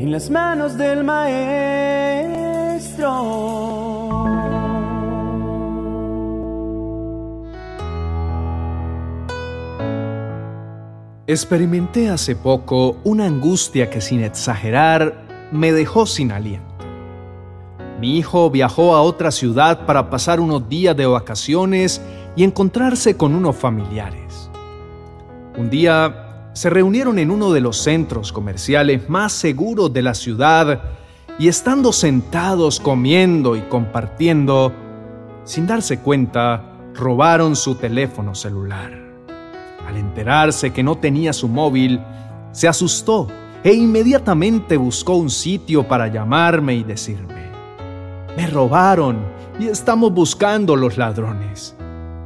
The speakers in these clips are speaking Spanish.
en las manos del maestro. Experimenté hace poco una angustia que sin exagerar me dejó sin aliento. Mi hijo viajó a otra ciudad para pasar unos días de vacaciones y encontrarse con unos familiares. Un día se reunieron en uno de los centros comerciales más seguros de la ciudad y estando sentados comiendo y compartiendo, sin darse cuenta, robaron su teléfono celular. Al enterarse que no tenía su móvil, se asustó e inmediatamente buscó un sitio para llamarme y decirme, me robaron y estamos buscando los ladrones.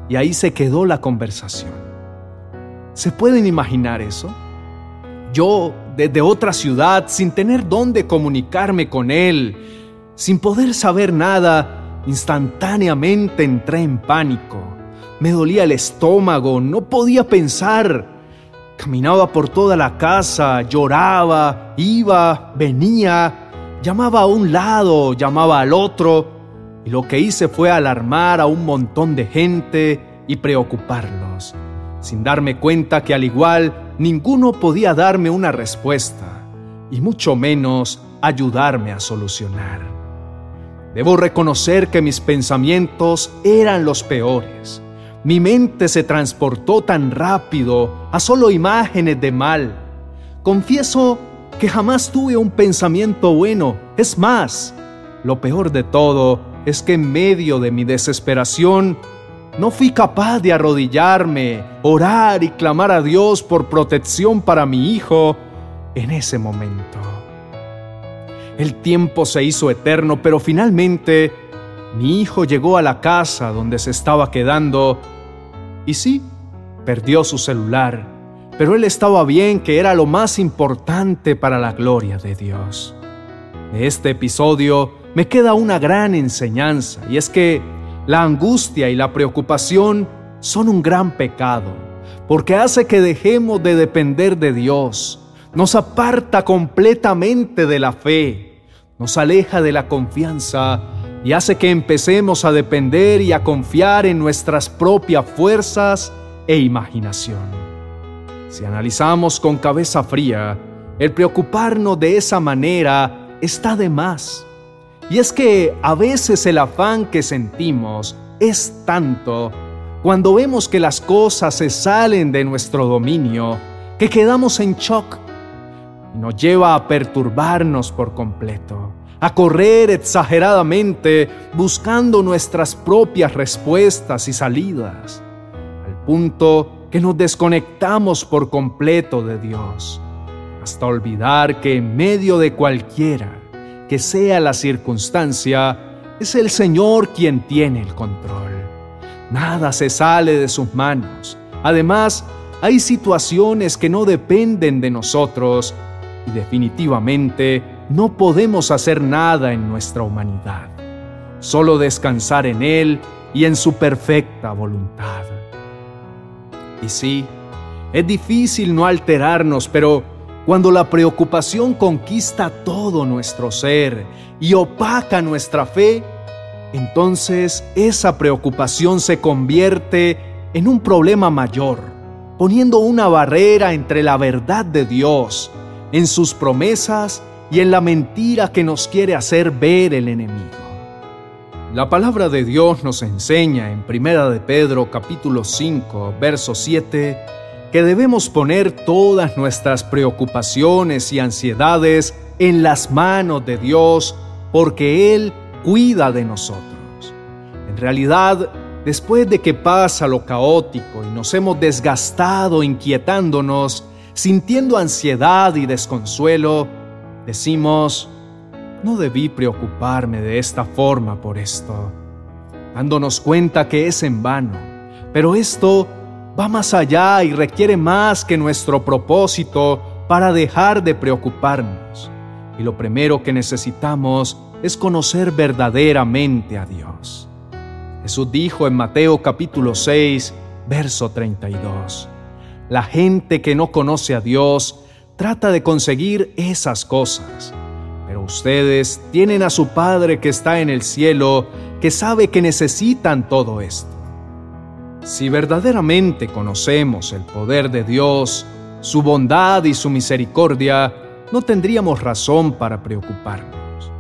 Y ahí se quedó la conversación. ¿Se pueden imaginar eso? Yo, desde otra ciudad, sin tener dónde comunicarme con él, sin poder saber nada, instantáneamente entré en pánico. Me dolía el estómago, no podía pensar. Caminaba por toda la casa, lloraba, iba, venía, llamaba a un lado, llamaba al otro, y lo que hice fue alarmar a un montón de gente y preocuparlos, sin darme cuenta que al igual ninguno podía darme una respuesta, y mucho menos ayudarme a solucionar. Debo reconocer que mis pensamientos eran los peores. Mi mente se transportó tan rápido a solo imágenes de mal. Confieso que jamás tuve un pensamiento bueno. Es más, lo peor de todo es que en medio de mi desesperación no fui capaz de arrodillarme, orar y clamar a Dios por protección para mi hijo en ese momento. El tiempo se hizo eterno, pero finalmente mi hijo llegó a la casa donde se estaba quedando y sí, perdió su celular, pero él estaba bien, que era lo más importante para la gloria de Dios. De este episodio me queda una gran enseñanza y es que la angustia y la preocupación son un gran pecado, porque hace que dejemos de depender de Dios, nos aparta completamente de la fe, nos aleja de la confianza y hace que empecemos a depender y a confiar en nuestras propias fuerzas e imaginación. Si analizamos con cabeza fría, el preocuparnos de esa manera está de más. Y es que a veces el afán que sentimos es tanto cuando vemos que las cosas se salen de nuestro dominio que quedamos en shock y nos lleva a perturbarnos por completo a correr exageradamente buscando nuestras propias respuestas y salidas, al punto que nos desconectamos por completo de Dios, hasta olvidar que en medio de cualquiera que sea la circunstancia, es el Señor quien tiene el control. Nada se sale de sus manos. Además, hay situaciones que no dependen de nosotros y definitivamente no podemos hacer nada en nuestra humanidad, solo descansar en Él y en su perfecta voluntad. Y sí, es difícil no alterarnos, pero cuando la preocupación conquista todo nuestro ser y opaca nuestra fe, entonces esa preocupación se convierte en un problema mayor, poniendo una barrera entre la verdad de Dios, en sus promesas y en la mentira que nos quiere hacer ver el enemigo. La palabra de Dios nos enseña en Primera de Pedro capítulo 5, verso 7, que debemos poner todas nuestras preocupaciones y ansiedades en las manos de Dios porque Él cuida de nosotros. En realidad, después de que pasa lo caótico y nos hemos desgastado inquietándonos, sintiendo ansiedad y desconsuelo, Decimos, no debí preocuparme de esta forma por esto, dándonos cuenta que es en vano, pero esto va más allá y requiere más que nuestro propósito para dejar de preocuparnos. Y lo primero que necesitamos es conocer verdaderamente a Dios. Jesús dijo en Mateo capítulo 6, verso 32, La gente que no conoce a Dios trata de conseguir esas cosas, Pero ustedes tienen a su Padre que está en el cielo, que sabe que necesitan todo esto. Si verdaderamente conocemos el poder de Dios, su bondad y su misericordia, no tendríamos razón para preocuparnos.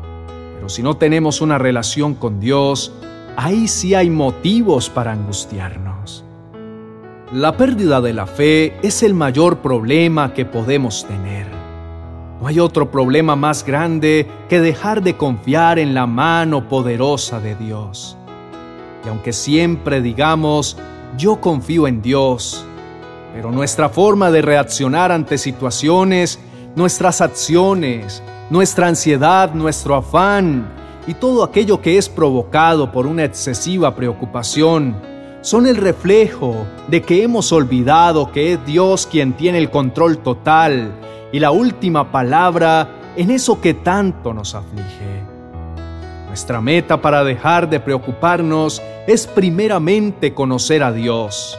Pero si no tenemos una relación con Dios, ahí sí hay motivos para angustiarnos. La pérdida de la fe es el mayor problema que podemos tener. No hay otro problema más grande que dejar de confiar en la mano poderosa de Dios. Y aunque siempre digamos, yo confío en Dios, pero nuestra forma de reaccionar ante situaciones, nuestras acciones, nuestra ansiedad, nuestro afán y todo aquello que es provocado por una excesiva preocupación, son el reflejo de que hemos olvidado que es Dios quien tiene el control total y la última palabra en eso que tanto nos aflige. Nuestra meta para dejar de preocuparnos es primeramente conocer a Dios.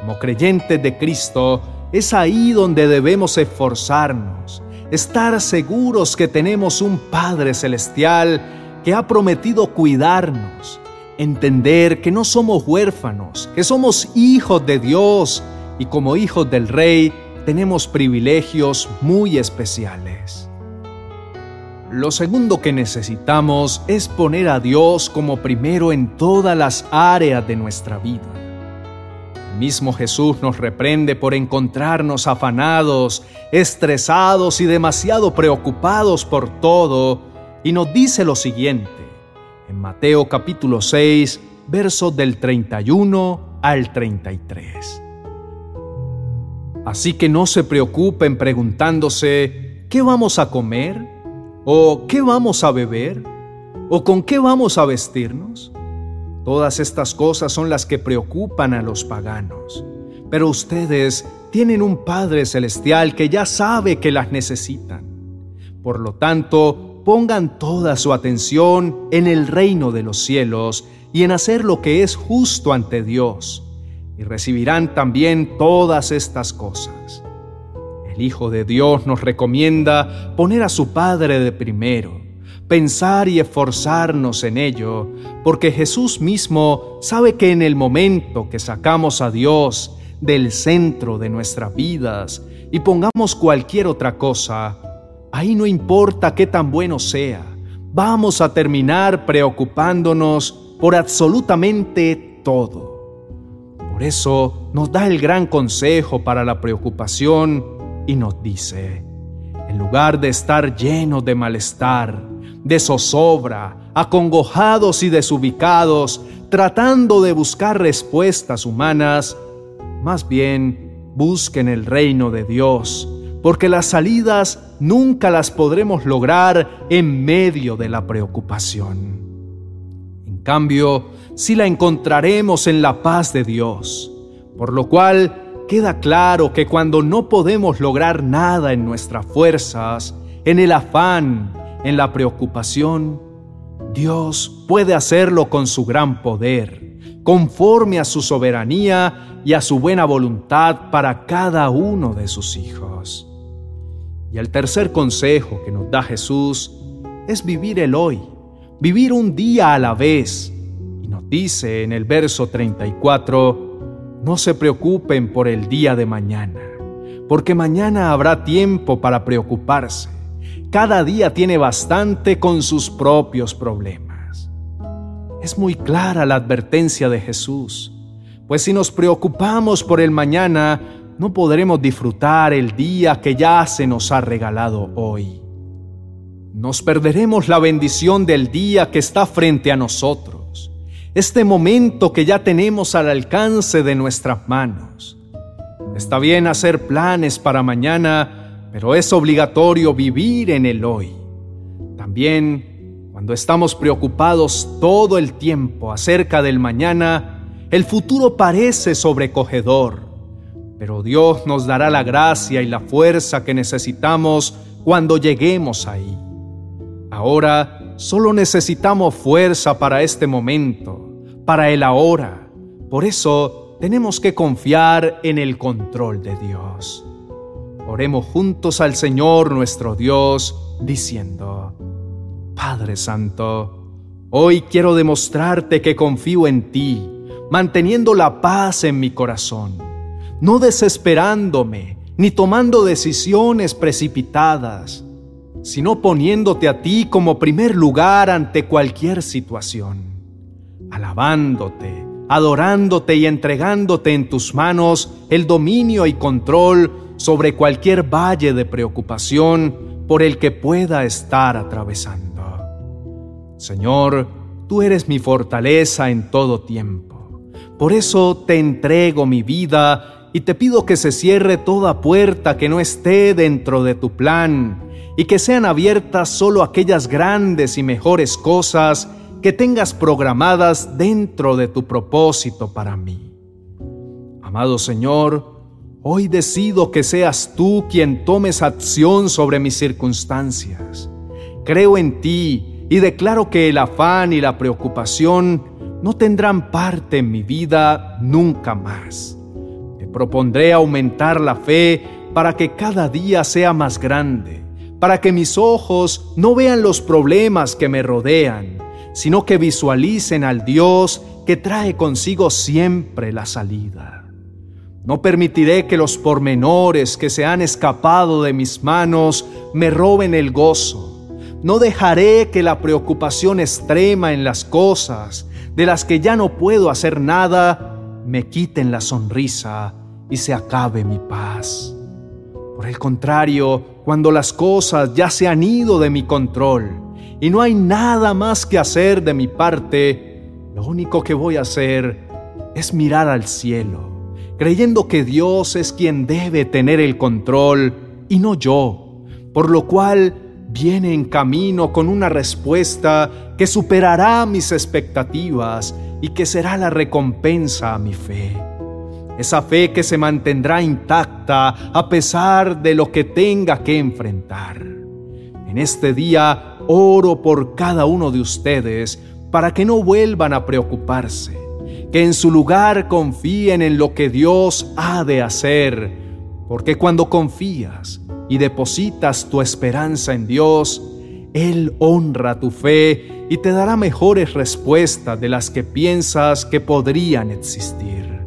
Como creyentes de Cristo, es ahí donde debemos esforzarnos, estar seguros que tenemos un Padre Celestial que ha prometido cuidarnos, entender que no somos huérfanos, que somos hijos de Dios y como hijos del Rey tenemos privilegios muy especiales. Lo segundo que necesitamos es poner a Dios como primero en todas las áreas de nuestra vida. El mismo Jesús nos reprende por encontrarnos afanados, estresados y demasiado preocupados por todo y nos dice lo siguiente en Mateo capítulo 6, versos del 31 al 33. Así que no se preocupen preguntándose, ¿qué vamos a comer? ¿O qué vamos a beber? ¿O con qué vamos a vestirnos? Todas estas cosas son las que preocupan a los paganos. Pero ustedes tienen un Padre Celestial que ya sabe que las necesitan. Por lo tanto, pongan toda su atención en el reino de los cielos y en hacer lo que es justo ante Dios y recibirán también todas estas cosas. El Hijo de Dios nos recomienda poner a su Padre de primero, pensar y esforzarnos en ello, porque Jesús mismo sabe que en el momento que sacamos a Dios del centro de nuestras vidas y pongamos cualquier otra cosa, ahí no importa qué tan bueno sea, vamos a terminar preocupándonos por absolutamente todo. Por eso nos da el gran consejo para la preocupación y nos dice, en lugar de estar llenos de malestar, de zozobra, acongojados y desubicados, tratando de buscar respuestas humanas, más bien busquen el reino de Dios, porque las salidas nunca las podremos lograr en medio de la preocupación. En cambio, si la encontraremos en la paz de Dios, por lo cual queda claro que cuando no podemos lograr nada en nuestras fuerzas, en el afán, en la preocupación, Dios puede hacerlo con su gran poder, conforme a su soberanía y a su buena voluntad para cada uno de sus hijos. Y el tercer consejo que nos da Jesús es vivir el hoy, vivir un día a la vez, Dice en el verso 34, no se preocupen por el día de mañana, porque mañana habrá tiempo para preocuparse. Cada día tiene bastante con sus propios problemas. Es muy clara la advertencia de Jesús, pues si nos preocupamos por el mañana, no podremos disfrutar el día que ya se nos ha regalado hoy. Nos perderemos la bendición del día que está frente a nosotros este momento que ya tenemos al alcance de nuestras manos. Está bien hacer planes para mañana, pero es obligatorio vivir en el hoy. También, cuando estamos preocupados todo el tiempo acerca del mañana, el futuro parece sobrecogedor, pero Dios nos dará la gracia y la fuerza que necesitamos cuando lleguemos ahí. Ahora solo necesitamos fuerza para este momento para el ahora. Por eso tenemos que confiar en el control de Dios. Oremos juntos al Señor nuestro Dios, diciendo, Padre Santo, hoy quiero demostrarte que confío en ti, manteniendo la paz en mi corazón, no desesperándome ni tomando decisiones precipitadas, sino poniéndote a ti como primer lugar ante cualquier situación, alabándote, adorándote y entregándote en tus manos el dominio y control sobre cualquier valle de preocupación por el que pueda estar atravesando. Señor, tú eres mi fortaleza en todo tiempo. Por eso te entrego mi vida y te pido que se cierre toda puerta que no esté dentro de tu plan y que sean abiertas solo aquellas grandes y mejores cosas que tengas programadas dentro de tu propósito para mí. Amado Señor, Hoy decido que seas tú quien tomes acción sobre mis circunstancias. Creo en ti y declaro que el afán y la preocupación no tendrán parte en mi vida nunca más. Te propondré aumentar la fe para que cada día sea más grande, para que mis ojos no vean los problemas que me rodean, sino que visualicen al Dios que trae consigo siempre la salida. No permitiré que los pormenores que se han escapado de mis manos me roben el gozo. No dejaré que la preocupación extrema en las cosas de las que ya no puedo hacer nada me quiten la sonrisa y se acabe mi paz. Por el contrario, cuando las cosas ya se han ido de mi control y no hay nada más que hacer de mi parte, lo único que voy a hacer es mirar al cielo creyendo que Dios es quien debe tener el control y no yo, por lo cual viene en camino con una respuesta que superará mis expectativas y que será la recompensa a mi fe. Esa fe que se mantendrá intacta a pesar de lo que tenga que enfrentar. En este día oro por cada uno de ustedes para que no vuelvan a preocuparse que en su lugar confíen en lo que Dios ha de hacer, porque cuando confías y depositas tu esperanza en Dios, Él honra tu fe y te dará mejores respuestas de las que piensas que podrían existir.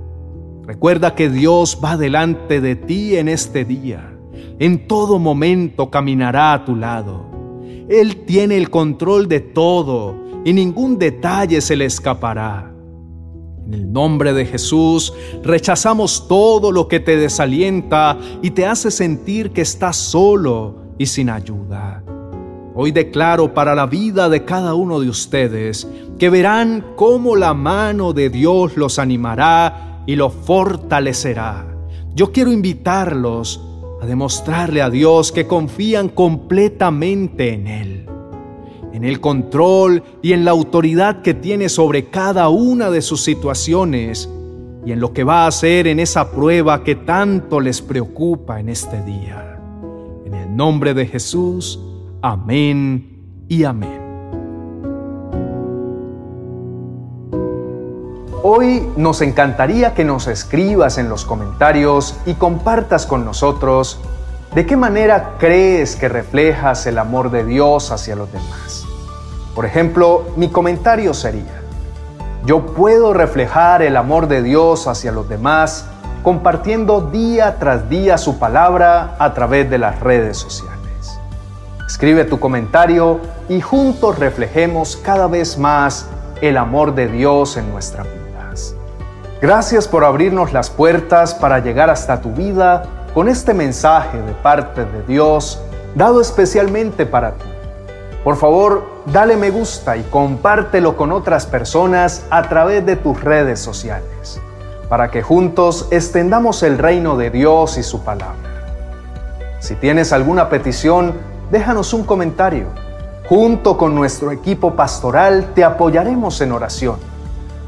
Recuerda que Dios va delante de ti en este día. En todo momento caminará a tu lado. Él tiene el control de todo y ningún detalle se le escapará. En el nombre de Jesús rechazamos todo lo que te desalienta y te hace sentir que estás solo y sin ayuda. Hoy declaro para la vida de cada uno de ustedes que verán cómo la mano de Dios los animará y los fortalecerá. Yo quiero invitarlos a demostrarle a Dios que confían completamente en Él en el control y en la autoridad que tiene sobre cada una de sus situaciones y en lo que va a hacer en esa prueba que tanto les preocupa en este día. En el nombre de Jesús, amén y amén. Hoy nos encantaría que nos escribas en los comentarios y compartas con nosotros ¿De qué manera crees que reflejas el amor de Dios hacia los demás? Por ejemplo, mi comentario sería, yo puedo reflejar el amor de Dios hacia los demás compartiendo día tras día su palabra a través de las redes sociales. Escribe tu comentario y juntos reflejemos cada vez más el amor de Dios en nuestras vidas. Gracias por abrirnos las puertas para llegar hasta tu vida con este mensaje de parte de Dios dado especialmente para ti. Por favor, dale me gusta y compártelo con otras personas a través de tus redes sociales, para que juntos extendamos el reino de Dios y su palabra. Si tienes alguna petición, déjanos un comentario. Junto con nuestro equipo pastoral te apoyaremos en oración,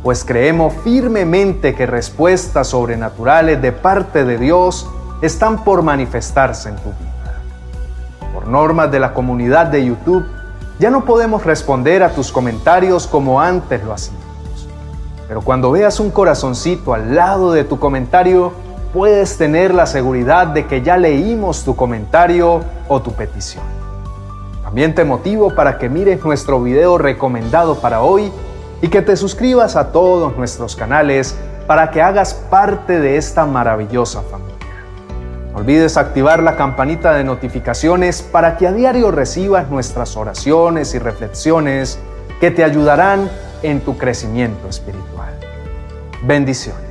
pues creemos firmemente que respuestas sobrenaturales de parte de Dios están por manifestarse en tu vida. Por normas de la comunidad de YouTube, ya no podemos responder a tus comentarios como antes lo hacíamos. Pero cuando veas un corazoncito al lado de tu comentario, puedes tener la seguridad de que ya leímos tu comentario o tu petición. También te motivo para que mires nuestro video recomendado para hoy y que te suscribas a todos nuestros canales para que hagas parte de esta maravillosa familia. No olvides activar la campanita de notificaciones para que a diario recibas nuestras oraciones y reflexiones que te ayudarán en tu crecimiento espiritual. Bendiciones.